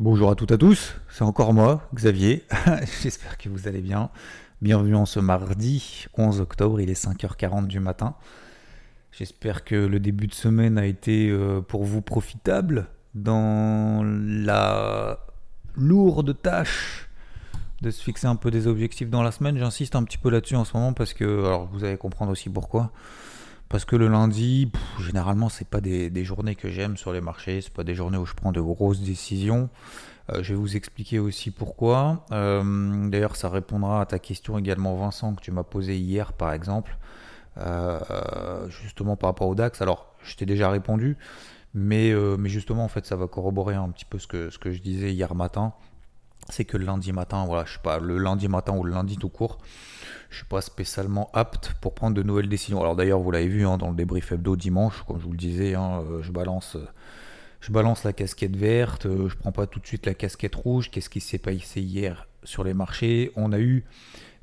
Bonjour à toutes et à tous, c'est encore moi, Xavier. J'espère que vous allez bien. Bienvenue en ce mardi 11 octobre, il est 5h40 du matin. J'espère que le début de semaine a été euh, pour vous profitable dans la lourde tâche de se fixer un peu des objectifs dans la semaine. J'insiste un petit peu là-dessus en ce moment parce que, vous allez comprendre aussi pourquoi. Parce que le lundi, généralement, c'est pas des, journées que j'aime sur les marchés, c'est pas des journées où je prends de grosses décisions. Euh, je vais vous expliquer aussi pourquoi. Euh, d'ailleurs, ça répondra à ta question également, Vincent, que tu m'as posée hier, par exemple, euh, justement par rapport au DAX. Alors, je t'ai déjà répondu, mais, mais justement, en fait, ça va corroborer un petit peu ce que, ce que je disais hier matin c'est que le lundi matin, voilà, je suis pas le lundi matin ou le lundi tout court, je suis pas spécialement apte pour prendre de nouvelles décisions. Alors d'ailleurs, vous l'avez vu hein, dans le débrief hebdo dimanche, comme je vous le disais, hein, euh, je balance, euh, je balance la casquette verte, euh, je prends pas tout de suite la casquette rouge. Qu'est-ce qui s'est passé hier sur les marchés? On a eu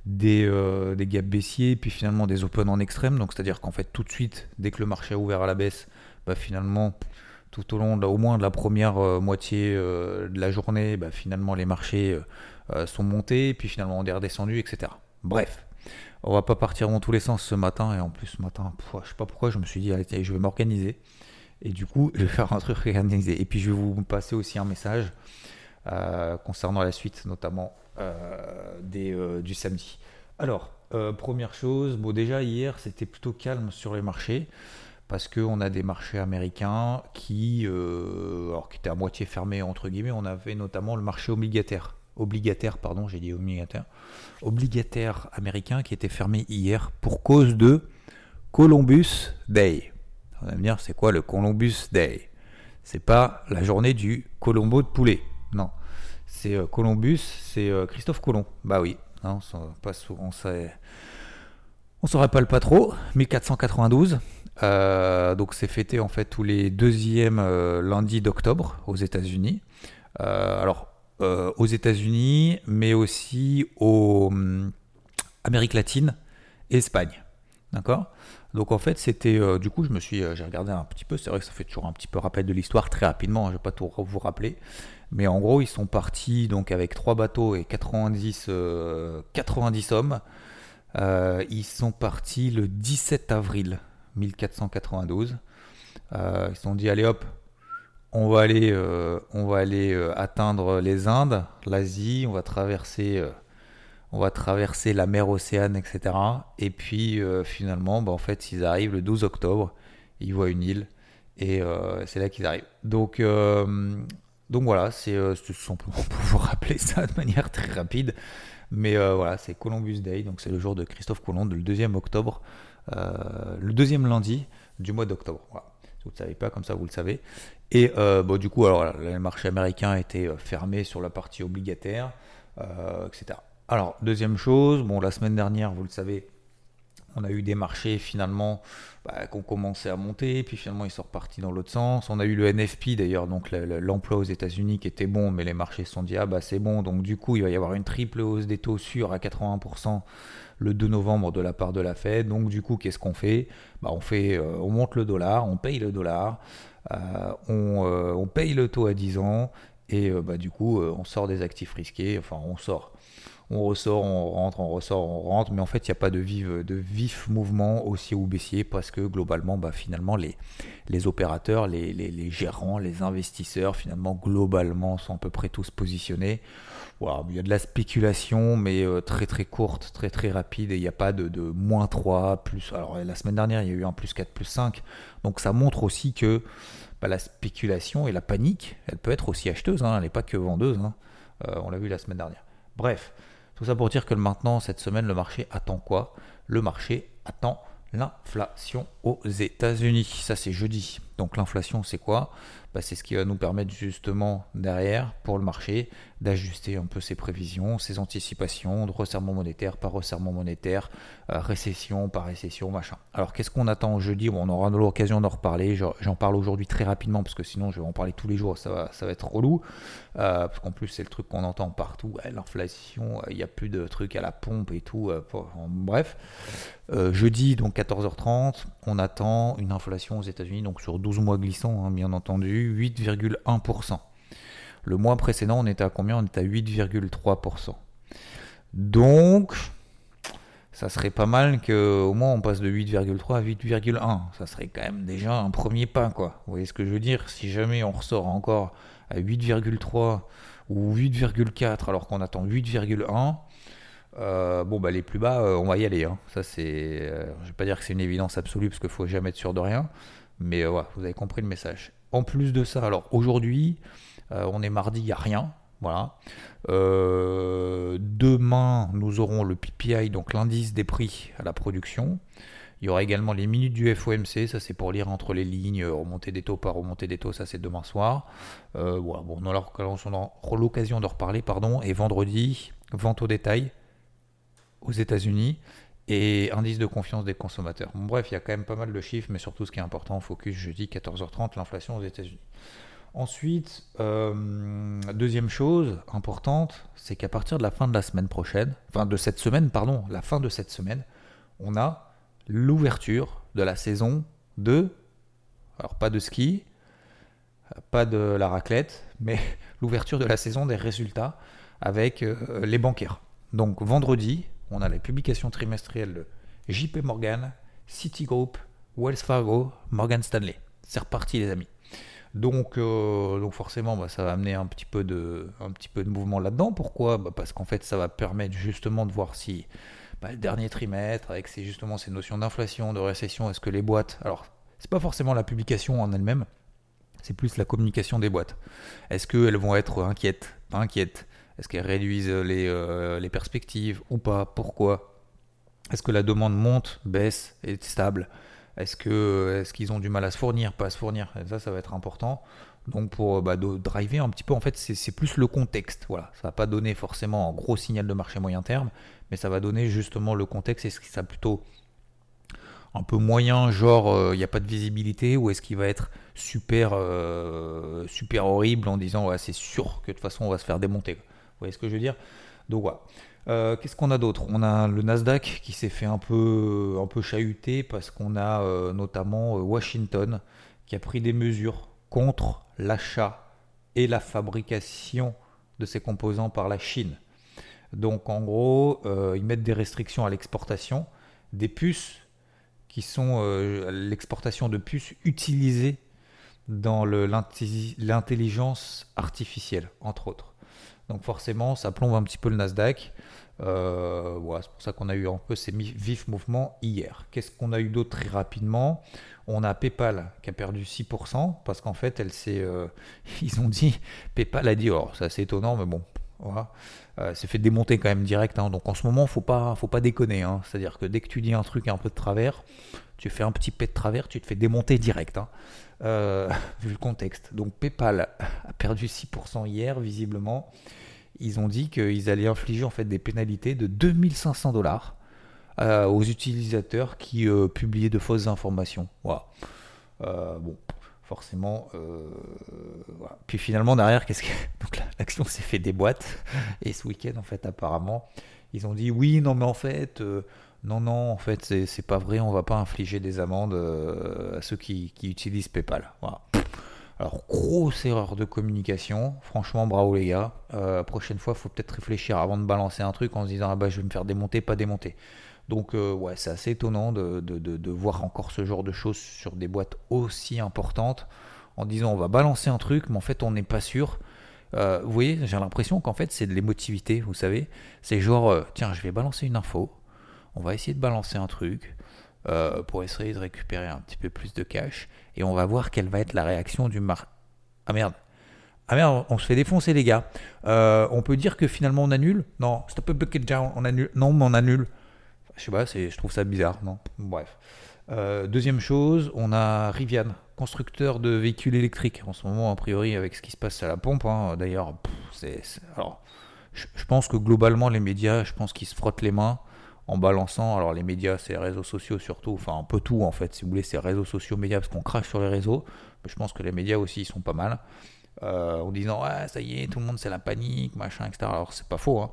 des, des gaps baissiers, puis finalement des open en extrême. Donc c'est-à-dire qu'en fait tout de suite, dès que le marché a ouvert à la baisse, bah, finalement tout au long, au moins de la première euh, moitié euh, de la journée, bah, finalement les marchés euh, sont montés, puis finalement on est redescendu, etc. Bref, on va pas partir dans tous les sens ce matin, et en plus ce matin, je sais pas pourquoi, je me suis dit, allez, je vais m'organiser, et du coup, je vais faire un truc organisé. Et puis je vais vous passer aussi un message concernant la suite, notamment du samedi. Alors, première chose, bon déjà hier c'était plutôt calme sur les marchés parce qu'on a des marchés américains qui, euh, alors, qui étaient à moitié fermés, entre guillemets. On avait notamment le marché obligataire. Obligataire, pardon, j'ai dit obligataire. Obligataire américain qui était fermé hier pour cause de Columbus Day. On va me dire, c'est quoi le Columbus Day? C'est pas la journée du Colombo de poulet. Non. C'est euh, Columbus, c'est euh, Christophe Colomb. Bah oui. Non, pas souvent, ça. On s'en rappelle pas trop. 1492. Euh, donc c'est fêté en fait tous les deuxièmes euh, lundis d'octobre aux États-Unis. Euh, alors aux États-Unis, mais aussi au hum, Amérique latine et Espagne. D'accord? Donc en fait, c'était du coup, je me suis, j'ai regardé un petit peu. C'est vrai que ça fait toujours un petit peu rappel de l'histoire très rapidement. Hein, je vais pas tout vous rappeler, mais en gros, ils sont partis donc avec trois bateaux et 90, 90 hommes. ils sont partis le 17 avril 1492. Euh, ils se sont dit allez hop, on va aller, euh, on va aller euh, atteindre les Indes, l'Asie, on va traverser, la mer Océane, etc. Et puis finalement, bah, en fait, ils arrivent le 12 octobre, ils voient une île et c'est là qu'ils arrivent. Donc donc voilà, c'est simplement pour vous rappeler ça de manière très rapide. Mais voilà, c'est Columbus Day, donc c'est le jour de Christophe Colomb, le 2 octobre le deuxième lundi du mois d'octobre. Vous ne savez pas, comme ça vous le savez. Et euh, bon, du coup, alors, le marché américain était euh, fermé sur la partie obligataire, etc. Alors, deuxième chose, bon, la semaine dernière, vous le savez, on a eu des marchés finalement bah, qui ont commencé à monter, puis finalement ils sont repartis dans l'autre sens. On a eu le NFP d'ailleurs, donc l'emploi aux États-Unis qui était bon, mais les marchés se sont dit ah bah c'est bon, donc du coup il va y avoir une triple hausse des taux sûrs à 80% le 2 novembre de la part de la Fed. Donc du coup, qu'est-ce qu'on fait? Bah, on, fait euh, on monte le dollar, on paye le dollar, euh, euh, on, paye le taux à 10 ans et bah, du coup, on sort des actifs risqués. Enfin, on sort. On ressort, on rentre, on ressort, on rentre, mais en fait, il n'y a pas de vif, de vif mouvement haussier ou baissier parce que globalement, bah, finalement, les, opérateurs, les gérants, les investisseurs, finalement, globalement, sont à peu près tous positionnés il y a de la spéculation, mais euh, très très courte, très très rapide, et il n'y a pas de, de, moins 3, plus. Alors la semaine dernière, il y a eu un plus 4, plus 5. Donc ça montre aussi que bah, la spéculation et la panique, elle peut être aussi acheteuse, hein, elle n'est pas que vendeuse. Hein. Euh, on l'a vu la semaine dernière. Bref, tout ça pour dire que maintenant, cette semaine, le marché attend quoi? Le marché attend l'inflation aux États-Unis. Ça, c'est jeudi. Donc l'inflation, c'est quoi? Bah, c'est ce qui va nous permettre justement derrière, pour le marché, d'ajuster un peu ses prévisions, ses anticipations de resserrement monétaire par resserrement monétaire, euh, récession par récession, machin. Alors qu'est-ce qu'on attend jeudi? On aura l'occasion d'en reparler. J'en parle aujourd'hui très rapidement parce que sinon je vais en parler tous les jours, ça va, ça va être relou. Euh, parce qu'en plus c'est le truc qu'on entend partout, l'inflation, il n'y a plus de trucs à la pompe et tout. bref, jeudi donc 14h30, on attend une inflation aux États-Unis donc sur 12 mois glissants, hein, bien entendu 8,1%. Le mois précédent, on était à combien? On était à 8,3%. Donc, ça serait pas mal qu'au moins on passe de 8,3 à 8,1. Ça serait quand même déjà un premier pas, quoi. Vous voyez ce que je veux dire? Si jamais on ressort encore à 8,3 ou 8,4 alors qu'on attend 8,1, euh, bon bah les plus bas, euh, on va y aller. Hein. Ça c'est, euh, je vais pas dire que c'est une évidence absolue parce qu'il faut jamais être sûr de rien, mais voilà, vous avez compris le message. En plus de ça, alors aujourd'hui, euh, on est mardi, il n'y a rien. Voilà. Euh, demain, nous aurons le PPI, donc l'indice des prix à la production. Il y aura également les minutes du FOMC, ça c'est pour lire entre les lignes, remonter des taux par remonter des taux, ça c'est demain soir. Euh, bon, on aura l'occasion de reparler, pardon. Et vendredi, vente au détail aux États-Unis et indice de confiance des consommateurs. bref, il y a quand même pas mal de chiffres, mais surtout ce qui est important, focus jeudi 14h30, l'inflation aux États-Unis. Ensuite, euh, deuxième chose importante, c'est qu'à partir de la fin de la semaine prochaine, enfin de cette semaine, pardon, la fin de cette semaine, on a l'ouverture de la saison de, alors pas de ski, pas de la raclette, mais l'ouverture de la saison des résultats avec euh, les bancaires. Donc vendredi, on a les publications trimestrielles de JP Morgan, Citigroup, Wells Fargo, Morgan Stanley. C'est reparti les amis. Donc, euh, donc forcément, bah, ça va amener un petit peu de, mouvement là-dedans. Pourquoi? Bah, Parce qu'en fait, ça va permettre justement de voir si bah, le dernier trimestre, avec ces, justement ces notions d'inflation, de récession, est-ce que les boîtes... Alors, c'est pas forcément la publication en elle-même, c'est plus la communication des boîtes. Est-ce qu'elles vont être inquiètes, pas inquiètes. Est-ce qu'elles réduisent euh, les, perspectives ou pas? Pourquoi? Est-ce que la demande monte, baisse, est stable? Est-ce que est-ce qu'ils ont du mal à se fournir, pas à se fournir? Ça, ça va être important. Donc pour bah, driver un petit peu, en fait, c'est plus le contexte. Voilà, ça va pas donner forcément un gros signal de marché moyen terme, mais ça va donner justement le contexte. Est-ce que ça plutôt un peu moyen, genre il euh, n'y a pas de visibilité, ou est-ce qu'il va être super euh, super horrible en disant ouais, c'est sûr que de toute façon on va se faire démonter. Vous voyez ce que je veux dire? Donc voilà. Euh, qu'est-ce qu'on a d'autre? On a le Nasdaq qui s'est fait un peu, un chahuter parce qu'on a euh, notamment euh, Washington qui a pris des mesures contre l'achat et la fabrication de ces composants par la Chine. Donc en gros, ils mettent des restrictions à l'exportation des puces qui sont l'exportation de puces utilisées dans l'intelligence artificielle, entre autres. Donc forcément, ça plombe un petit peu le Nasdaq. Euh, c'est pour ça qu'on a eu un peu ces vifs mouvements hier. Qu'est-ce qu'on a eu d'autre très rapidement? On a PayPal qui a perdu 6% parce qu'en fait, elle s'est, euh, ils ont dit, PayPal a dit, oh, c'est assez étonnant, mais bon, voilà. Euh, c'est fait démonter quand même direct. Hein. Donc en ce moment, faut pas, faut pas déconner. Hein. C'est-à-dire que dès que tu dis un truc un peu de travers, tu fais un petit pet de travers, tu te fais démonter direct. Hein. Euh, vu le contexte. Donc PayPal a perdu 6% hier, visiblement. Ils ont dit qu'ils allaient infliger en fait des pénalités de 2500 dollars euh, aux utilisateurs qui euh, publiaient de fausses informations. Voilà. bon, forcément. Puis finalement derrière, qu'est-ce que l'action s'est fait des boîtes et ce week-end en fait apparemment ils ont dit oui non mais en fait non, non, en fait, c'est pas vrai, on va pas infliger des amendes euh, à ceux qui, utilisent PayPal. Alors, grosse erreur de communication. Franchement, bravo les gars. Euh, prochaine fois, il faut peut-être réfléchir avant de balancer un truc en se disant ah bah je vais me faire démonter, pas démonter. Donc, euh, ouais, c'est assez étonnant de, voir encore ce genre de choses sur des boîtes aussi importantes en disant on va balancer un truc, mais en fait, on n'est pas sûr. vous voyez, j'ai l'impression qu'en fait, c'est de l'émotivité, vous savez. C'est genre, tiens, je vais balancer une info on va essayer de balancer un truc euh, pour essayer de récupérer un petit peu plus de cash et on va voir quelle va être la réaction du mar... Ah merde ah merde, on se fait défoncer les gars. Euh, on peut dire que finalement on annule? Non, stop a bucket down, on annule. Non, mais on annule. Je sais pas, je trouve ça bizarre, non Bref. deuxième chose, on a Rivian, constructeur de véhicules électriques. En ce moment, a priori, avec ce qui se passe à la pompe, hein, d'ailleurs, je, pense que globalement, les médias, je pense qu'ils se frottent les mains en balançant. Alors, les médias, c'est les réseaux sociaux surtout, enfin, un peu tout en fait, si vous voulez, c'est réseaux sociaux, médias, parce qu'on crache sur les réseaux. Mais je pense que les médias aussi, ils sont pas mal. Euh, en disant, ouais, ça y est, tout le monde, c'est la panique, machin, etc. Alors, c'est pas faux, hein.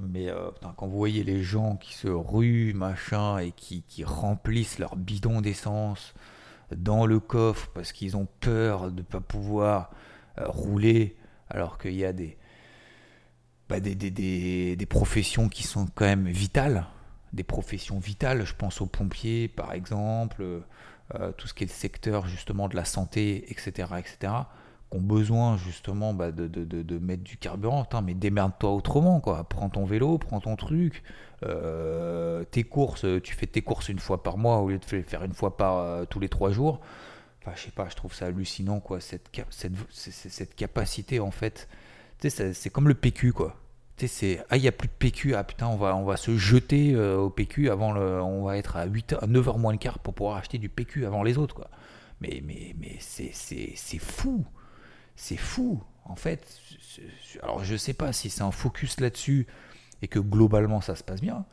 Mais euh, quand vous voyez les gens qui se ruent, machin, et qui, remplissent leur bidon d'essence dans le coffre parce qu'ils ont peur de ne pas pouvoir euh, rouler, alors qu'il y a bah, des, professions qui sont quand même vitales, des professions vitales, je pense aux pompiers par exemple, euh, tout ce qui est le secteur justement de la santé, etc. etc qui ont besoin justement bah, de, de, de, mettre du carburant, mais démerde-toi autrement, quoi. Prends ton vélo, prends ton truc, euh, tes courses, tu fais tes courses une fois par mois au lieu de faire une fois par euh, tous les trois jours. Enfin, je sais pas, je trouve ça hallucinant, quoi, cette, cette, cette capacité, en fait. C'est comme le PQ, quoi. Tu sais, c'est, ah, il n'y a plus de PQ, ah putain, on va, on va se jeter euh, au PQ avant le, on va être à 8 à 9h moins le quart pour pouvoir acheter du PQ avant les autres, quoi. Mais, mais, mais c'est, c'est fou. C'est fou, en fait. Alors je sais pas si c'est un focus là-dessus et que globalement ça se passe bien,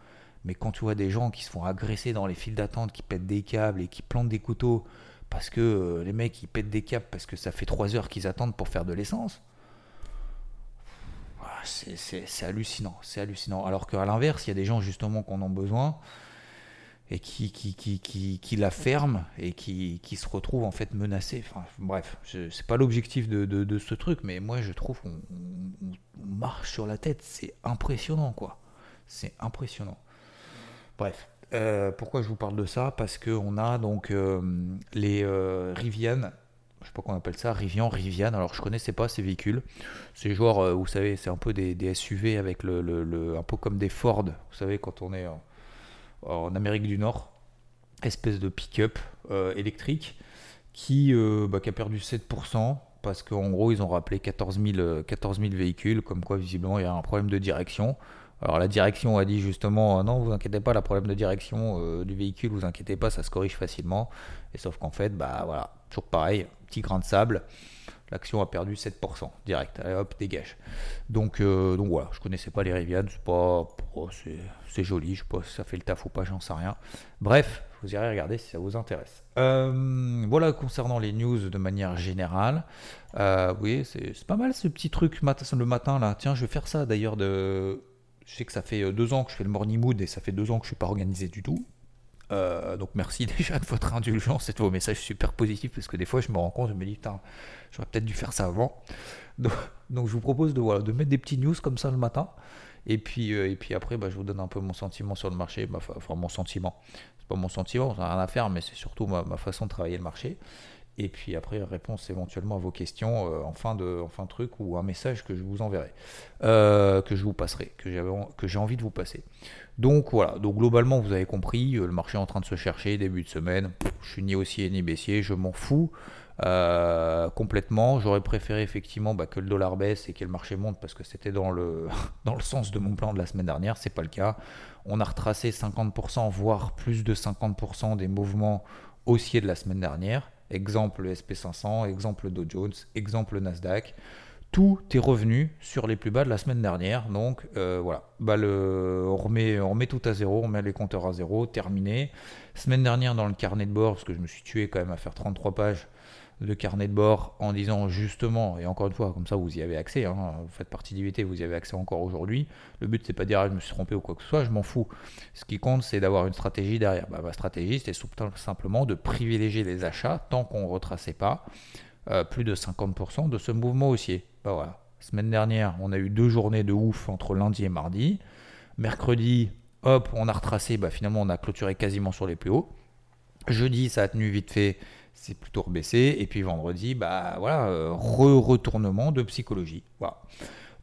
mais quand tu vois des gens qui se font agresser dans les files d'attente, qui pètent des câbles et qui plantent des couteaux parce que euh, les mecs ils pètent des câbles parce que ça fait 3 heures qu'ils attendent pour faire de l'essence. C'est hallucinant, c'est hallucinant. Alors qu'à l'inverse, il y a des gens justement qui en ont besoin et qui, qui, qui, qui, la ferme et qui, qui se retrouve en fait menacé. Enfin, bref, c'est pas l'objectif de, ce truc, mais moi je trouve qu'on marche sur la tête. C'est impressionnant, quoi. C'est impressionnant. Bref, euh, pourquoi je vous parle de ça? Parce qu'on a donc euh, les euh. Je sais pas qu'on appelle ça, Rivian, Rivian. Alors je connaissais pas ces véhicules. C'est genre, vous savez, c'est un peu des, SUV avec le, un peu comme des Ford. Vous savez quand on est en Amérique du Nord, espèce de pick-up euh, électrique qui, euh, bah, qui, a perdu 7% parce qu'en gros ils ont rappelé 14 000, 14 000 véhicules, comme quoi visiblement il y a un problème de direction. Alors la direction a dit justement non vous inquiétez pas, le problème de direction euh, du véhicule, vous inquiétez pas, ça se corrige facilement. Et sauf qu'en fait, bah voilà, toujours pareil, petit grain de sable l'action a perdu 7% direct. Allez hop, dégage. Donc, euh, donc voilà, je connaissais pas les Rivian, c'est pas, oh, c'est joli, je sais pas si ça fait le taf ou pas, j'en sais rien. Bref, vous irez regarder si ça vous intéresse. Euh, voilà concernant les news de manière générale. Euh, oui, c'est pas mal ce petit truc le matin là. Tiens, je vais faire ça d'ailleurs. Je sais que ça fait deux ans que je fais le morning mood et ça fait deux ans que je suis pas organisé du tout. Euh, donc merci déjà de votre indulgence et de vos messages super positifs parce que des fois je me rends compte, je me dis putain, j'aurais peut-être dû faire ça avant. Donc, je vous propose de, voilà, de mettre des petits news comme ça le matin et puis, euh, et puis après bah, je vous donne un peu mon sentiment sur le marché, enfin mon sentiment. C'est pas mon sentiment, ça n'a rien à faire, mais c'est surtout ma, ma, façon de travailler le marché. Et puis après, réponse éventuellement à vos questions euh, en, fin de, truc ou un message que je vous enverrai, que je vous passerai, que j'ai envie de vous passer. Donc voilà, donc globalement vous avez compris, euh, le marché est en train de se chercher, début de semaine, je suis ni haussier ni baissier, je m'en fous euh, complètement. J'aurais préféré effectivement bah, que le dollar baisse et que le marché monte parce que c'était dans le, dans le sens de mon plan de la semaine dernière, c'est pas le cas. On a retracé 50%, voire plus de 50% des mouvements haussiers de la semaine dernière. Exemple SP500, exemple Dow Jones, exemple Nasdaq tout est revenu sur les plus bas de la semaine dernière. Donc euh, voilà, bah, on, remet, on remet tout à zéro, on met les compteurs à zéro, terminé. Semaine dernière dans le carnet de bord, parce que je me suis tué quand même à faire 33 pages de carnet de bord en disant justement, et encore une fois, comme ça vous y avez accès, hein, vous faites partie d'IVT, vous y avez accès encore aujourd'hui. Le but c'est pas de dire ah, je me suis trompé ou quoi que ce soit, je m'en fous. Ce qui compte c'est d'avoir une stratégie derrière. Bah, ma stratégie c'était simplement de privilégier les achats tant qu'on ne retraçait pas euh, plus de 50% de ce mouvement haussier. Bah voilà. Semaine dernière, on a eu deux journées de ouf entre lundi et mardi. Mercredi, hop, on a retracé, bah finalement on a clôturé quasiment sur les plus hauts. Jeudi, ça a tenu vite fait, c'est plutôt rebaissé. Et puis vendredi, bah voilà, euh, re-retournement de psychologie. Voilà.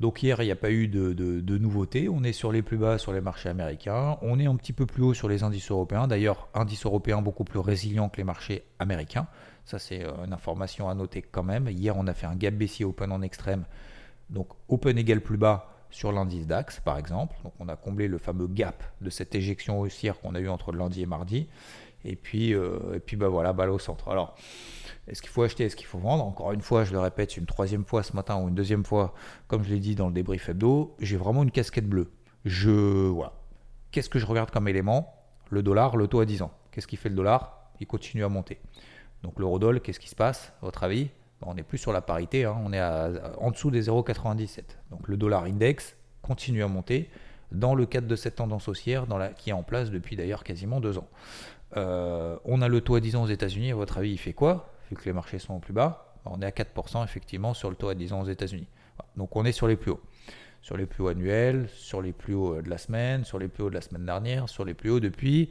Donc hier, il n'y a pas eu de, de, nouveautés. On est sur les plus bas sur les marchés américains. On est un petit peu plus haut sur les indices européens. D'ailleurs, indice européen beaucoup plus résilient que les marchés américains. Ça, c'est euh, une information à noter quand même. Hier, on a fait un gap baissier open en extrême. Donc, open égal plus bas sur l'indice DAX, par exemple. Donc, on a comblé le fameux gap de cette éjection haussière qu'on a eu entre lundi et mardi. Et puis, et puis bah voilà, balle au centre. Alors, est-ce qu'il faut acheter Est-ce qu'il faut vendre? Encore une fois, je le répète une troisième fois ce matin ou une deuxième fois, comme je l'ai dit dans le débrief hebdo, j'ai vraiment une casquette bleue. Je. Voilà. Qu'est-ce que je regarde comme élément? Le dollar, le taux à 10 ans. Qu'est-ce qui fait le dollar? Il continue à monter. Donc l'eurodoll, qu'est-ce qui se passe, à votre avis? Ben, On n'est plus sur la parité, hein. on est en dessous des 0,97. Donc le dollar index continue à monter dans le cadre de cette tendance haussière qui est en place depuis d'ailleurs quasiment deux ans. Euh, on a le taux à 10 ans aux États-Unis, à votre avis, il fait quoi que les marchés sont plus bas, on est à 4% effectivement sur le taux à 10 ans aux États-Unis. Donc on est sur les plus hauts. Sur les plus hauts annuels, sur les plus hauts de la semaine, sur les plus hauts de la semaine dernière, sur les plus hauts depuis.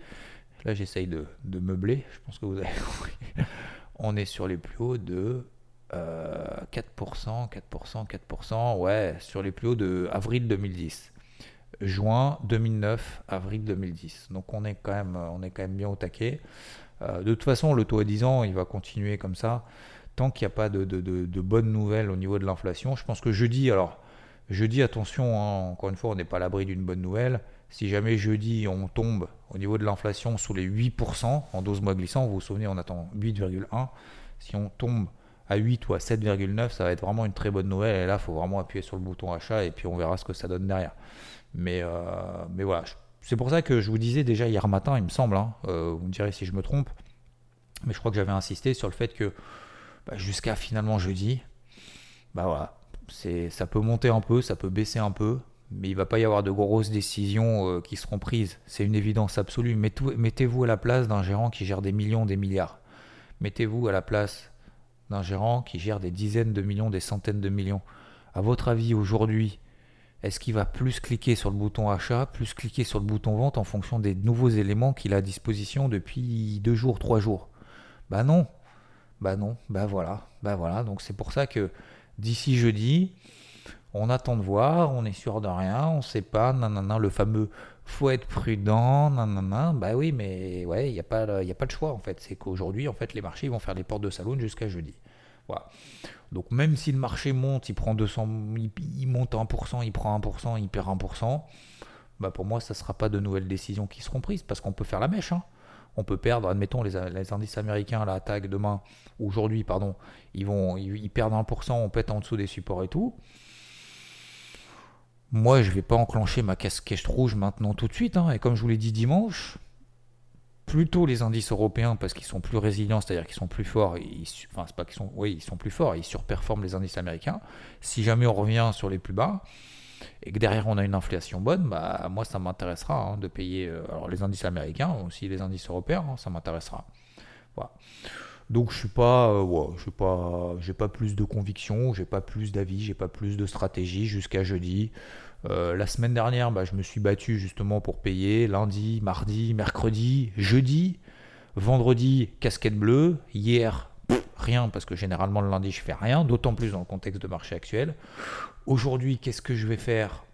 Là j'essaye de, meubler, je pense que vous avez compris. On est sur les plus hauts de 4%, 4%, 4%, ouais, sur les plus hauts de avril 2010 juin 2009, avril 2010. Donc on est quand même, on est quand même bien au taquet. Euh, de toute façon, le taux à 10 ans, il va continuer comme ça. Tant qu'il n'y a pas de, bonnes nouvelles au niveau de l'inflation, je pense que jeudi, alors jeudi, attention, hein, encore une fois, on n'est pas à l'abri d'une bonne nouvelle. Si jamais jeudi, on tombe au niveau de l'inflation sous les 8% en 12 mois glissants, vous vous souvenez, on attend 8,1. Si on tombe à 8 ou à 7,9, ça va être vraiment une très bonne nouvelle. Et là, il faut vraiment appuyer sur le bouton achat et puis on verra ce que ça donne derrière. Mais, euh, mais voilà, c'est pour ça que je vous disais déjà hier matin, il me semble, hein, euh, vous me direz si je me trompe, mais je crois que j'avais insisté sur le fait que bah, jusqu'à finalement jeudi, bah voilà, ça peut monter un peu, ça peut baisser un peu, mais il va pas y avoir de grosses décisions euh, qui seront prises. C'est une évidence absolue. Mettez-vous à la place d'un gérant qui gère des millions, des milliards. Mettez-vous à la place d'un gérant qui gère des dizaines de millions, des centaines de millions. À votre avis, aujourd'hui, est-ce qu'il va plus cliquer sur le bouton achat, plus cliquer sur le bouton vente en fonction des nouveaux éléments qu'il a à disposition depuis deux jours, trois jours? Bah non. Bah non. Bah voilà. Bah voilà. Donc c'est pour ça que d'ici jeudi, on attend de voir, on est sûr de rien, on ne sait pas, nanana, le fameux faut être prudent, nanana. Bah oui, mais ouais, il n'y a, pas, a pas de choix en fait. C'est qu'aujourd'hui, en fait, les marchés vont faire les portes de salon jusqu'à jeudi. Donc même si le marché monte, il prend 200, il, monte 1%, il prend 1%, il perd 1%, bah pour moi, ça ne sera pas de nouvelles décisions qui seront prises parce qu'on peut faire la mèche. Hein. On peut perdre, admettons, les, indices américains, la tag demain, aujourd'hui, pardon, ils, vont, ils, perdent 1%, on pète en dessous des supports et tout. Moi, je ne vais pas enclencher ma casquette rouge maintenant tout de suite. Hein. Et comme je vous l'ai dit dimanche, plutôt les indices européens parce qu'ils sont plus résilients, c'est-à-dire qu'ils sont plus forts. Ils, ils surperforment les indices américains. Si jamais on revient sur les plus bas et que derrière on a une inflation bonne, bah moi ça m'intéressera hein, de payer euh, alors les indices américains, aussi les indices européens, hein, ça m'intéressera. Voilà. Donc je suis pas, euh, je suis j'ai pas plus de conviction, j'ai pas plus d'avis, j'ai pas plus de stratégie jusqu'à jeudi. Euh, la semaine dernière, bah, je me suis battu justement pour payer lundi, mardi, mercredi, jeudi, vendredi, casquette bleue. Hier, rien parce que généralement le lundi je fais rien, d'autant plus dans le contexte de marché actuel. Aujourd'hui, qu'est-ce que je vais faire?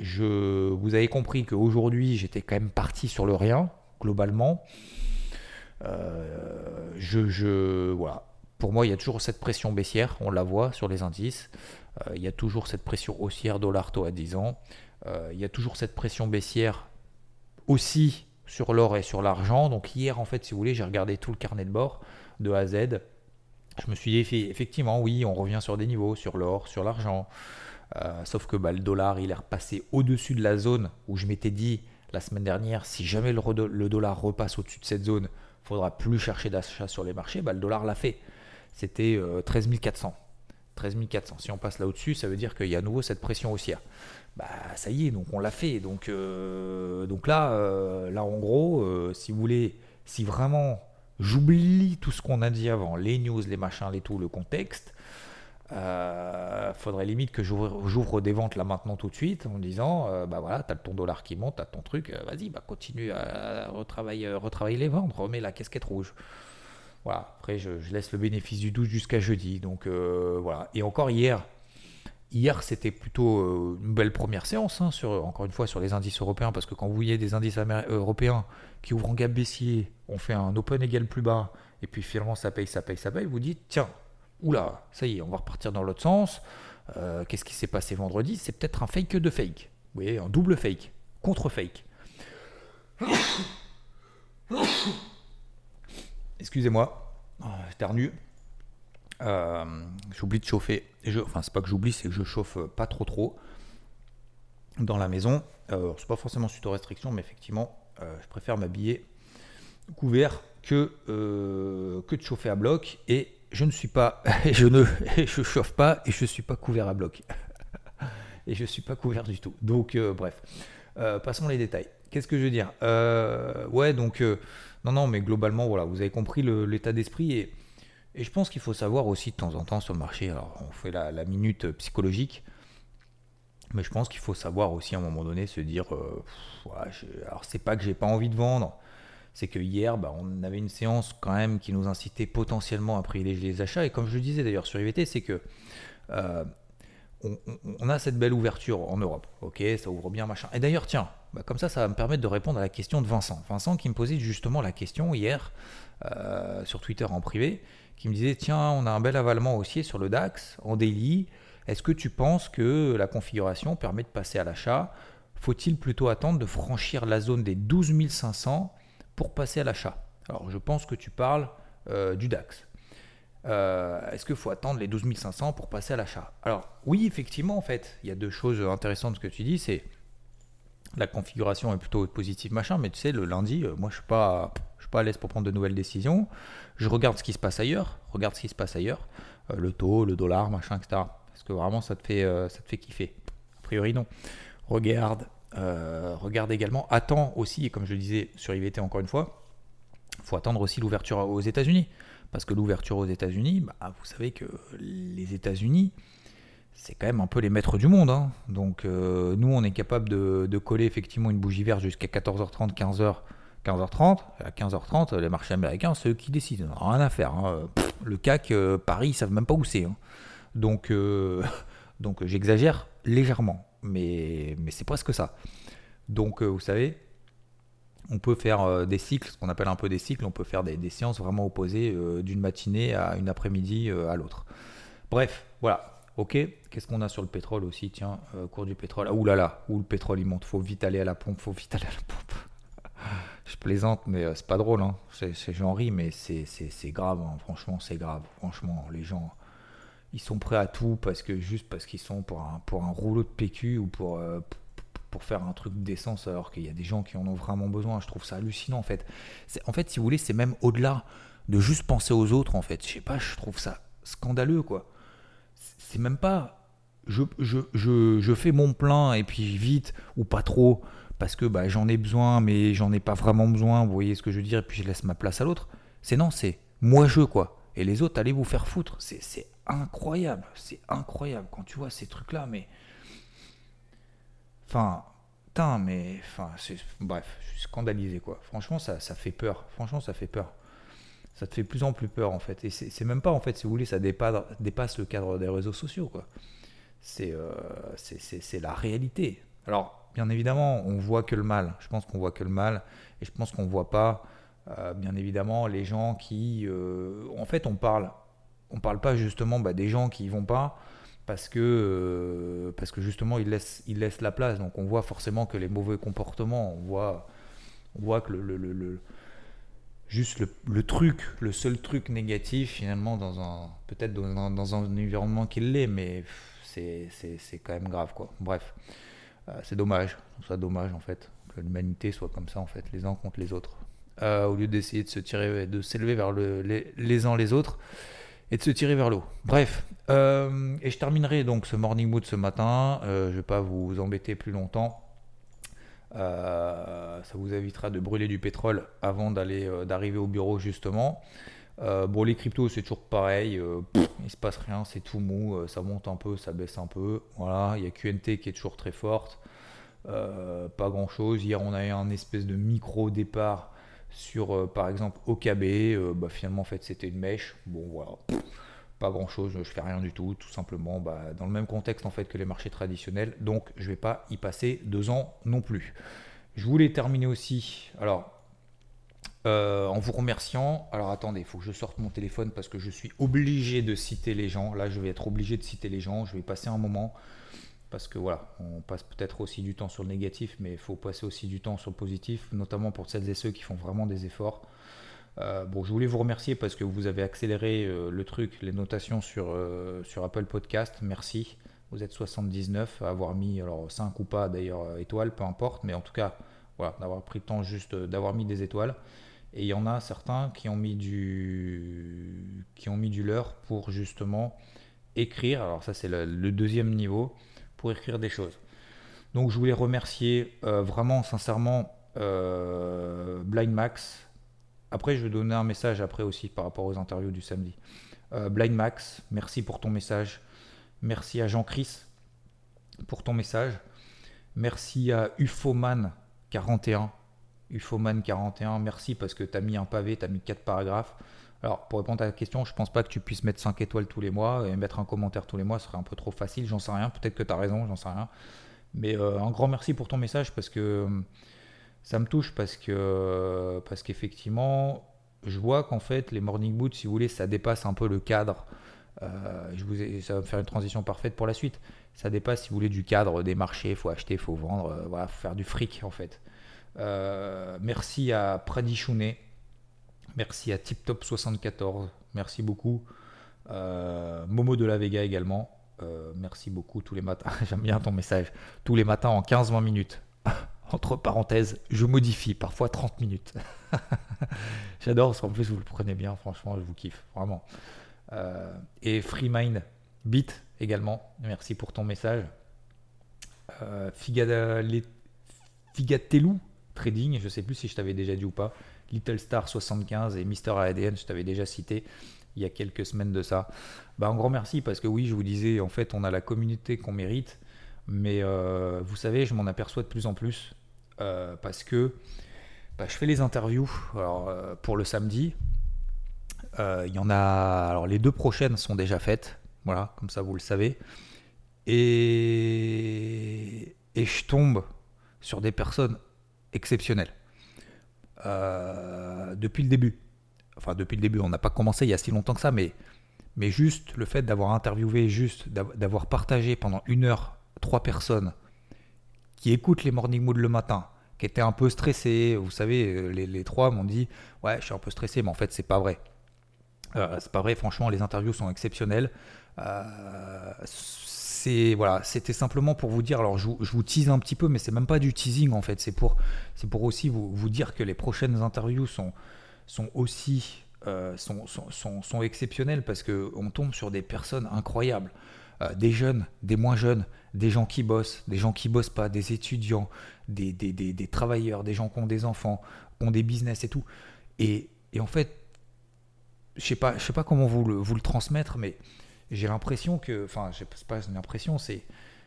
Vous avez compris qu'aujourd'hui j'étais quand même parti sur le rien globalement. Euh, je, je. Pour moi, il y a toujours cette pression baissière, on la voit sur les indices. Euh, il y a toujours cette pression haussière dollar taux à 10 ans. Euh, il y a toujours cette pression baissière aussi sur l'or et sur l'argent. Donc hier, en fait, si vous voulez, j'ai regardé tout le carnet de bord de A à Z. Je me suis dit, effectivement, oui, on revient sur des niveaux, sur l'or, sur l'argent. Euh, sauf que bah, le dollar, il est repassé au-dessus de la zone où je m'étais dit la semaine dernière, si jamais le, dollar repasse au-dessus de cette zone, il faudra plus chercher d'achat sur les marchés. Bah, le dollar l'a fait. C'était 13 400. 13 400. Si on passe là au-dessus, ça veut dire qu'il y a à nouveau cette pression haussière. Bah ça y est, donc on l'a fait. Donc, euh, donc là, euh, là en gros, euh, si vous voulez, si vraiment j'oublie tout ce qu'on a dit avant, les news, les machins, les tout, le contexte, faudrait limite que j'ouvre des ventes là maintenant tout de suite en disant, bah voilà, t'as ton dollar qui monte, t'as ton truc, vas-y, bah continue à retravailler, retravailler les ventes, remets la casquette rouge. Voilà, après je, laisse le bénéfice du doute jusqu'à jeudi. Donc euh, voilà. Et encore hier, hier c'était plutôt euh, une belle première séance, hein, sur, encore une fois sur les indices européens, parce que quand vous voyez des indices euh, européens qui ouvrent en gap baissier, on fait un open égal plus bas, et puis finalement ça paye, ça paye, ça paye, vous dites, tiens, oula, ça y est, on va repartir dans l'autre sens. Qu'est-ce qui s'est passé vendredi? C'est peut-être un fake de fake. Vous voyez, un double fake, contre fake. Excusez-moi, Euh, j'oublie de chauffer. Je, enfin, c'est pas que j'oublie, c'est que je chauffe pas trop trop dans la maison. Euh, c'est pas forcément suite aux restrictions, mais effectivement, euh, je préfère m'habiller couvert que, que de chauffer à bloc. Et je ne suis pas, je ne je chauffe pas et je suis pas couvert à bloc. et je suis pas couvert du tout. Donc, bref, passons les détails. Qu'est-ce que je veux dire? Ouais, donc, non, non, mais globalement, voilà, vous avez compris l'état d'esprit et. Et je pense qu'il faut savoir aussi de temps en temps sur le marché, alors on fait la minute psychologique, mais je pense qu'il faut savoir aussi à un moment donné se dire, euh, alors c'est pas que j'ai pas envie de vendre, c'est que hier, bah, on avait une séance quand même qui nous incitait potentiellement à privilégier les achats. Et comme je le disais d'ailleurs sur IVT, c'est que euh, on, a cette belle ouverture en Europe. Ok, ça ouvre bien, machin. Et d'ailleurs, tiens, bah, comme ça, ça va me permettre de répondre à la question de Vincent. Vincent qui me posait justement la question hier euh, sur Twitter en privé, qui me disait, tiens, on a un bel avalement haussier sur le DAX en daily. Est-ce que tu penses que la configuration permet de passer à l'achat? Faut-il plutôt attendre de franchir la zone des 12 500 pour passer à l'achat? Alors je pense que tu parles euh, du DAX. Euh, est-ce qu'il faut attendre les 12 500 pour passer à l'achat? Alors oui, effectivement, en fait, il y a deux choses intéressantes que tu dis, c'est la configuration est plutôt positive, machin, mais tu sais, le lundi, euh, moi je suis suis pas à l'aise pour prendre de nouvelles décisions. Je regarde ce qui se passe ailleurs, regarde ce qui se passe ailleurs, le taux, le dollar, machin, etc. Est-ce que vraiment ça te fait, euh, ça te fait kiffer A priori non. Regarde, euh, regarde également, attends aussi, et comme je le disais sur IVT encore une fois, il faut attendre aussi l'ouverture aux États-Unis. Parce que l'ouverture aux États-Unis, bah, vous savez que les États-Unis, c'est quand même un peu les maîtres du monde. Hein. Donc euh, nous, on est capable de, coller effectivement une bougie verte jusqu'à 14h30, 15h. 15h30, à 15h30, les marchés américains, c'est eux qui décident. Rien à faire. Hein. le CAC, Paris, ils savent même pas où c'est. Hein. Donc, euh, donc j'exagère légèrement, mais, c'est presque ça. Donc, euh, vous savez, on peut faire euh, des cycles, ce qu'on appelle un peu des cycles, on peut faire des, séances vraiment opposées d'une matinée à une après-midi à l'autre. Bref, voilà. Ok, qu'est-ce qu'on a sur le pétrole aussi? Tiens, cours du pétrole. Ah, ouh là où le pétrole il monte, faut vite aller à la pompe, faut vite aller à la pompe. Je plaisante, mais c'est pas drôle. Hein. J'en ris, mais c'est grave. Hein. Franchement, c'est grave. Franchement, les gens ils sont prêts à tout parce que juste parce qu'ils sont pour un, pour un rouleau de PQ ou pour, euh, pour faire un truc d'essence alors qu'il y a des gens qui en ont vraiment besoin. Je trouve ça hallucinant en fait. En fait, si vous voulez, c'est même au-delà de juste penser aux autres en fait. Je sais pas, je trouve ça scandaleux quoi. C'est même pas je, je, je, fais mon plein et puis vite ou pas trop parce que bah, j'en ai besoin mais j'en ai pas vraiment besoin. Vous voyez ce que je veux dire Et puis je laisse ma place à l'autre. C'est non, c'est moi je quoi. Et les autres, allez vous faire foutre. C'est incroyable. C'est incroyable quand tu vois ces trucs-là, mais. Enfin, putain, mais. Enfin, bref, je suis scandalisé, quoi. Franchement, ça, ça fait peur. Franchement, ça fait peur. Ça te fait plus en plus peur, en fait. Et c'est même pas, en fait, si vous voulez, ça dépasse, le cadre des réseaux sociaux, euh, c'est la réalité. Alors, bien évidemment, on voit que le mal. Je pense qu'on voit que le mal. Et je pense qu'on voit pas, euh, bien évidemment, les gens qui. Euh, en fait, on parle on parle pas justement bah, des gens qui y vont pas parce que, parce que justement ils laissent, ils laissent la place. Donc on voit forcément que les mauvais comportements, on voit, on voit que le, le, juste le, truc, le seul truc négatif finalement dans un peut-être dans un, environnement qui l'est, mais c'est, quand même grave quoi. Bref, euh, c'est dommage, c'est dommage en fait que l'humanité soit comme ça en fait, les uns contre les autres, euh, au lieu d'essayer de se tirer, de s'élever vers le, les, uns les autres et de se tirer vers l'eau. Bref, euh, et je terminerai donc ce morning mood ce matin. Je vais pas vous embêter plus longtemps. Euh, ça vous évitera de brûler du pétrole avant d'aller d'arriver au bureau justement. bon, les cryptos c'est toujours pareil. il se passe rien, c'est tout mou. ça monte un peu, ça baisse un peu. Voilà, il y a QNT qui est toujours très forte. pas grand chose. Hier, on a eu un espèce de micro départ sur euh, par exemple OKB, euh, bah, finalement en fait c'était une mèche. Bon voilà, pas grand chose, je fais rien du tout, tout simplement bah, dans le même contexte en fait que les marchés traditionnels, donc je vais pas y passer deux ans non plus. Je voulais terminer aussi, alors euh, en vous remerciant. Alors attendez, il faut que je sorte mon téléphone parce que je suis obligé de citer les gens. Là, je vais être obligé de citer les gens. Je vais passer un moment parce que voilà, on passe peut-être aussi du temps sur le négatif, mais il faut passer aussi du temps sur le positif, notamment pour celles et ceux qui font vraiment des efforts. Bon, je voulais vous remercier parce que vous avez accéléré le truc, les notations sur, sur Apple Podcast. Merci. Vous êtes 79 à avoir mis, alors 5 ou pas d'ailleurs, étoiles, peu importe, mais en tout cas, voilà, d'avoir pris le temps juste d'avoir mis des étoiles. Et il y en a certains qui ont mis du, qui ont mis du leur pour justement écrire. Alors ça c'est le, deuxième niveau pour écrire des choses. Donc je voulais remercier euh, vraiment sincèrement euh, Blind Max. Après je vais donner un message après aussi par rapport aux interviews du samedi. Euh, Blind Max, merci pour ton message. Merci à Jean-Chris pour ton message. Merci à Ufoman 41 Ufoman41, merci parce que tu as mis un pavé, tu as mis 4 paragraphes. Alors, pour répondre à la question, je pense pas que tu puisses mettre 5 étoiles tous les mois et mettre un commentaire tous les mois, ce serait un peu trop facile, j'en sais rien. Peut-être que tu as raison, j'en sais rien. Mais euh, un grand merci pour ton message parce que euh, ça me touche parce que parce qu'effectivement, je vois qu'en fait, les morning boots, si vous voulez, ça dépasse un peu le cadre. Euh, je vous ça va me faire une transition parfaite pour la suite. Ça dépasse, si vous voulez, du cadre des marchés. Il faut acheter, il faut vendre, voilà, faut faire du fric en fait. Euh, merci à Pradichounet. Merci à TipTop74. Merci beaucoup. Euh, Momo de la Vega également. Euh, merci beaucoup tous les matins. J'aime bien ton message. Tous les matins en 15-20 minutes. Entre parenthèses, je modifie parfois 30 minutes. J'adore parce qu'en plus vous le prenez bien. Franchement, je vous kiffe. Vraiment. et FreeMind Beat également. Merci pour ton message. Figatelou Trading, je ne sais plus si je t'avais déjà dit ou pas. Little Star 75 et Mister ADN, je t'avais déjà cité il y a quelques semaines de ça. Bah, un grand merci parce que oui, je vous disais, en fait, on a la communauté qu'on mérite, mais euh, vous savez, je m'en aperçois de plus en plus euh, parce que bah, je fais les interviews euh, pour le samedi. Il y en a, alors les deux prochaines sont déjà faites, voilà, comme ça vous le savez. Et, et je tombe sur des personnes exceptionnel. Euh, depuis le début. Enfin, depuis le début, on n'a pas commencé il y a si longtemps que ça, mais, mais juste le fait d'avoir interviewé, juste d'avoir partagé pendant une heure trois personnes qui écoutent les morning moods le matin, qui étaient un peu stressés. Vous savez, euh, les, trois m'ont dit Ouais, je suis un peu stressé, mais en fait, c'est pas vrai. Euh, c'est pas vrai, franchement, les interviews sont exceptionnelles. Euh, voilà, c'était simplement pour vous dire. Alors, je, vous tease un petit peu, mais c'est même pas du teasing en fait. C'est pour, c'est pour aussi vous, vous, dire que les prochaines interviews sont, sont aussi sont, sont, sont, exceptionnelles parce que on tombe sur des personnes incroyables, euh, des jeunes, des moins jeunes, des gens qui bossent, des gens qui bossent pas, des étudiants, des, des, des, des travailleurs, des gens qui ont des enfants, qui ont des business et tout. Et, et en fait, je sais pas, je sais pas comment vous le, vous le transmettre, mais j'ai l'impression que, enfin, je pas une impression, c'est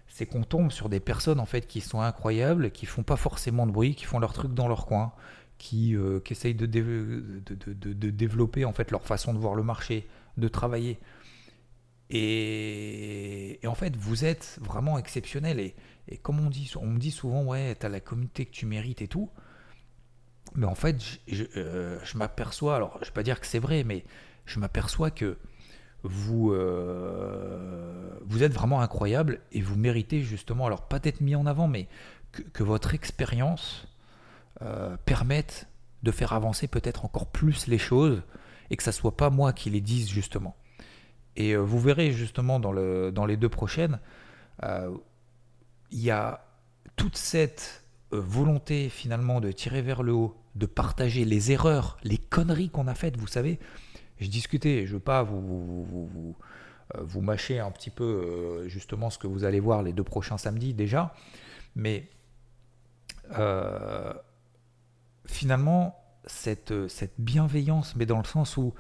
c'est qu'on tombe sur des personnes en fait qui sont incroyables, qui font pas forcément de bruit, qui font leur truc dans leur coin, qui, euh, qui essayent de, de, de, de, développer en fait leur façon de voir le marché, de travailler. Et, en fait, vous êtes vraiment exceptionnel. Et, comme on dit, me dit souvent, ouais, tu as la communauté que tu mérites et tout. Mais en fait, je, euh, m'aperçois, alors je vais pas dire que c'est vrai, mais je m'aperçois que vous, euh, vous êtes vraiment incroyable et vous méritez justement, alors pas être mis en avant, mais que, votre expérience euh, permette de faire avancer peut-être encore plus les choses et que ça soit pas moi qui les dise justement. Et euh, vous verrez justement dans, le, dans les deux prochaines, il y a toute cette volonté finalement de tirer vers le haut, de partager les erreurs, les conneries qu'on a faites, vous savez, je discutais, je ne veux pas vous, euh, mâcher un petit peu euh, justement ce que vous allez voir les deux prochains samedis déjà, mais euh, finalement, cette bienveillance, mais dans le sens où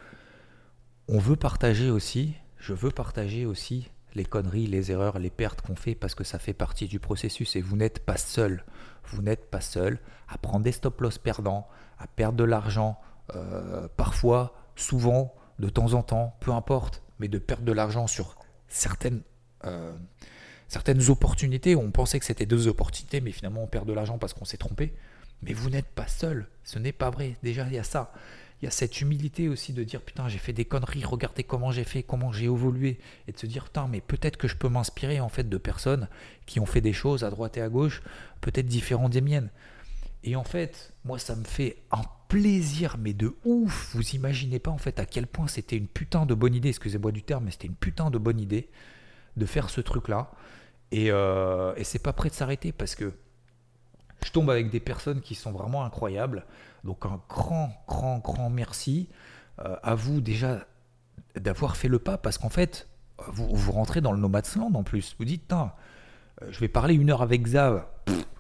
on veut partager aussi, je veux partager aussi les conneries, les erreurs, les pertes qu'on fait parce que ça fait partie du processus et vous n'êtes pas seul. Vous n'êtes pas seul à prendre des stop-loss perdants, à perdre de l'argent, parfois souvent, de temps en temps, peu importe, mais de perdre de l'argent sur certaines, euh, certaines opportunités. On pensait que c'était deux opportunités, mais finalement on perd de l'argent parce qu'on s'est trompé. Mais vous n'êtes pas seul, ce n'est pas vrai. Déjà, il y a ça. Il y a cette humilité aussi de dire putain, j'ai fait des conneries, regardez comment j'ai fait, comment j'ai évolué. Et de se dire putain, mais peut-être que je peux m'inspirer en fait de personnes qui ont fait des choses à droite et à gauche, peut-être différentes des miennes. Et en fait, moi, ça me fait un plaisir, mais de ouf. Vous imaginez pas en fait à quel point c'était une putain de bonne idée, excusez-moi du terme, mais c'était une putain de bonne idée de faire ce truc-là. Et, euh, et c'est pas prêt de s'arrêter parce que je tombe avec des personnes qui sont vraiment incroyables. Donc un grand, grand, grand merci euh, à vous déjà d'avoir fait le pas parce qu'en fait, vous, vous rentrez dans le Nomadsland en plus. Vous dites, euh, je vais parler une heure avec Xav.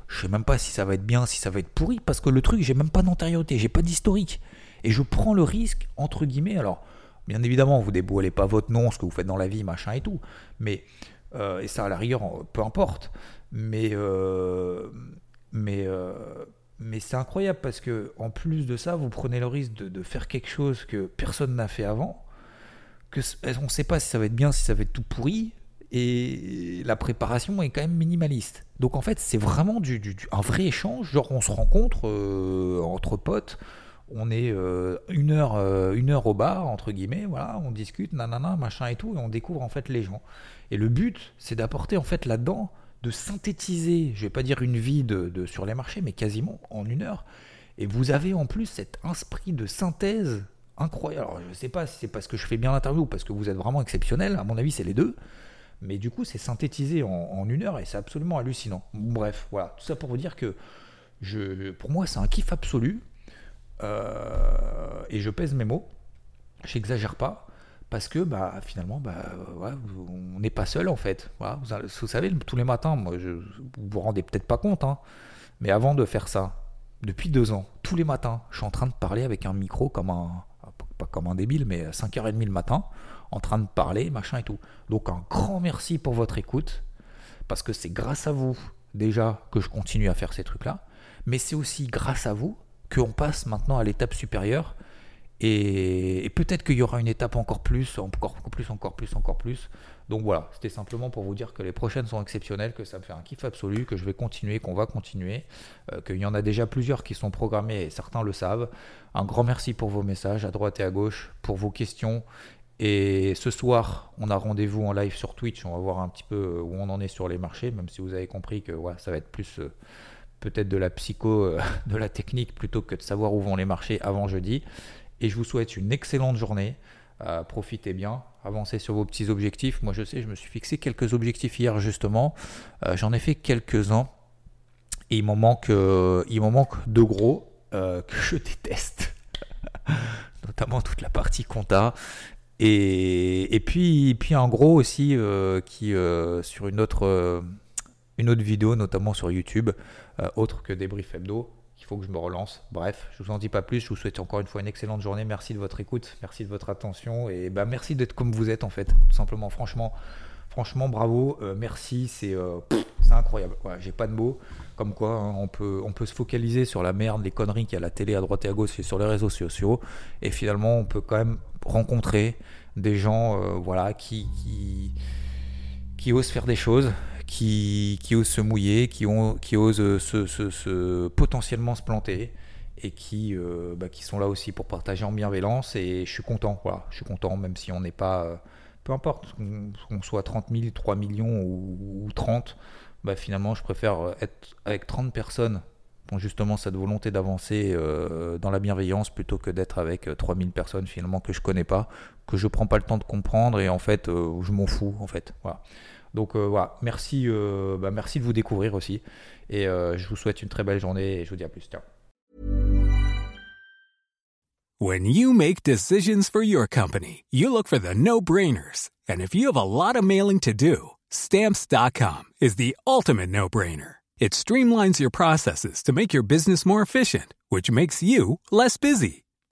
je sais même pas si ça va être bien, si ça va être pourri parce que le truc, j'ai même pas d'antériorité, j'ai pas d'historique. Et je prends le risque, entre guillemets, alors, bien évidemment, vous déboilez pas votre nom, ce que vous faites dans la vie, machin et tout, mais, euh, et ça à la rigueur, peu importe, mais, mais, mais c'est incroyable parce que en plus de ça, vous prenez le risque de, faire quelque chose que personne n'a fait avant. Que on ne sait pas si ça va être bien, si ça va être tout pourri, et la préparation est quand même minimaliste. Donc en fait, c'est vraiment du, un vrai échange. Genre, on se rencontre euh, entre potes, on est euh, une, heure, euh, une heure au bar, entre guillemets, voilà, on discute, nanana, machin et tout, et on découvre en fait les gens. Et le but, c'est d'apporter en fait là-dedans de synthétiser, je vais pas dire une vie de, sur les marchés, mais quasiment en une heure. Et vous avez en plus cet esprit de synthèse incroyable. Alors, je ne sais pas si c'est parce que je fais bien l'interview ou parce que vous êtes vraiment exceptionnel. À mon avis, c'est les deux. Mais du coup, c'est synthétisé en, une heure et c'est absolument hallucinant. Bref, voilà. Tout ça pour vous dire que pour moi, c'est un kiff absolu. Euh, et je pèse mes mots. J'exagère pas parce que bah, finalement, bah, on n'est pas seul en fait. vous, savez, tous les matins, moi, je, vous vous rendez peut-être pas compte, hein, mais avant de faire ça, depuis deux ans, tous les matins, je suis en train de parler avec un micro comme un, pas comme un débile, mais à 5h30 le matin, en train de parler, machin et tout. Donc un grand merci pour votre écoute, parce que c'est grâce à vous déjà que je continue à faire ces trucs-là, mais c'est aussi grâce à vous qu'on passe maintenant à l'étape supérieure et, peut-être qu'il y aura une étape encore plus, encore plus, encore plus, encore plus. Donc voilà, c'était simplement pour vous dire que les prochaines sont exceptionnelles, que ça me fait un kiff absolu, que je vais continuer, qu'on va continuer, euh, qu'il y en a déjà plusieurs qui sont programmés et certains le savent. Un grand merci pour vos messages à droite et à gauche, pour vos questions. Et ce soir, on a rendez-vous en live sur Twitch. On va voir un petit peu euh, où on en est sur les marchés, même si vous avez compris que ça va être plus euh, peut-être de la psycho, de la technique, plutôt que de savoir où vont les marchés avant jeudi. Et je vous souhaite une excellente journée. Euh, profitez bien, avancez sur vos petits objectifs. Moi, je sais, je me suis fixé quelques objectifs hier justement. Euh, j'en ai fait quelques-uns. Et il m'en manque, euh, manque deux gros que je déteste. Notamment toute la partie compta. Et, et, puis, puis un gros aussi qui, sur une autre, une autre vidéo, notamment sur YouTube, autre que Débrief Hebdo, faut que je me relance. Bref, je vous en dis pas plus. Je vous souhaite encore une fois une excellente journée. Merci de votre écoute, merci de votre attention et bah merci d'être comme vous êtes en fait. Tout simplement, franchement, franchement, bravo, euh, merci. C'est euh, incroyable. J'ai pas de mots. Comme quoi, hein, on peut on peut se focaliser sur la merde, les conneries qu'il y a à la télé à droite et à gauche et sur les réseaux sociaux et finalement, on peut quand même rencontrer des gens, euh, voilà, qui, qui qui osent faire des choses, qui, osent se mouiller, qui, osent se, potentiellement se planter et qui, euh, bah, qui sont là aussi pour partager en bienveillance. Et je suis content, je suis content, même si on n'est pas, euh, peu importe, qu'on soit 30 000, 3 millions ou, 30, bah, finalement, je préfère être avec 30 personnes qui ont justement cette volonté d'avancer euh, dans la bienveillance plutôt que d'être avec 3000 personnes finalement que je connais pas, que je prends pas le temps de comprendre et en fait je m'en fous. Donc euh, voilà, merci, euh, bah, merci de vous découvrir aussi. Et euh, je vous souhaite une très belle journée et je vous dis à plus. Ciao. When you make decisions for your company, you look for the no-brainers. And if you have a lot of mailing to do, stamps.com is the ultimate no-brainer. It streamlines your processes to make your business more efficient, which makes you less busy.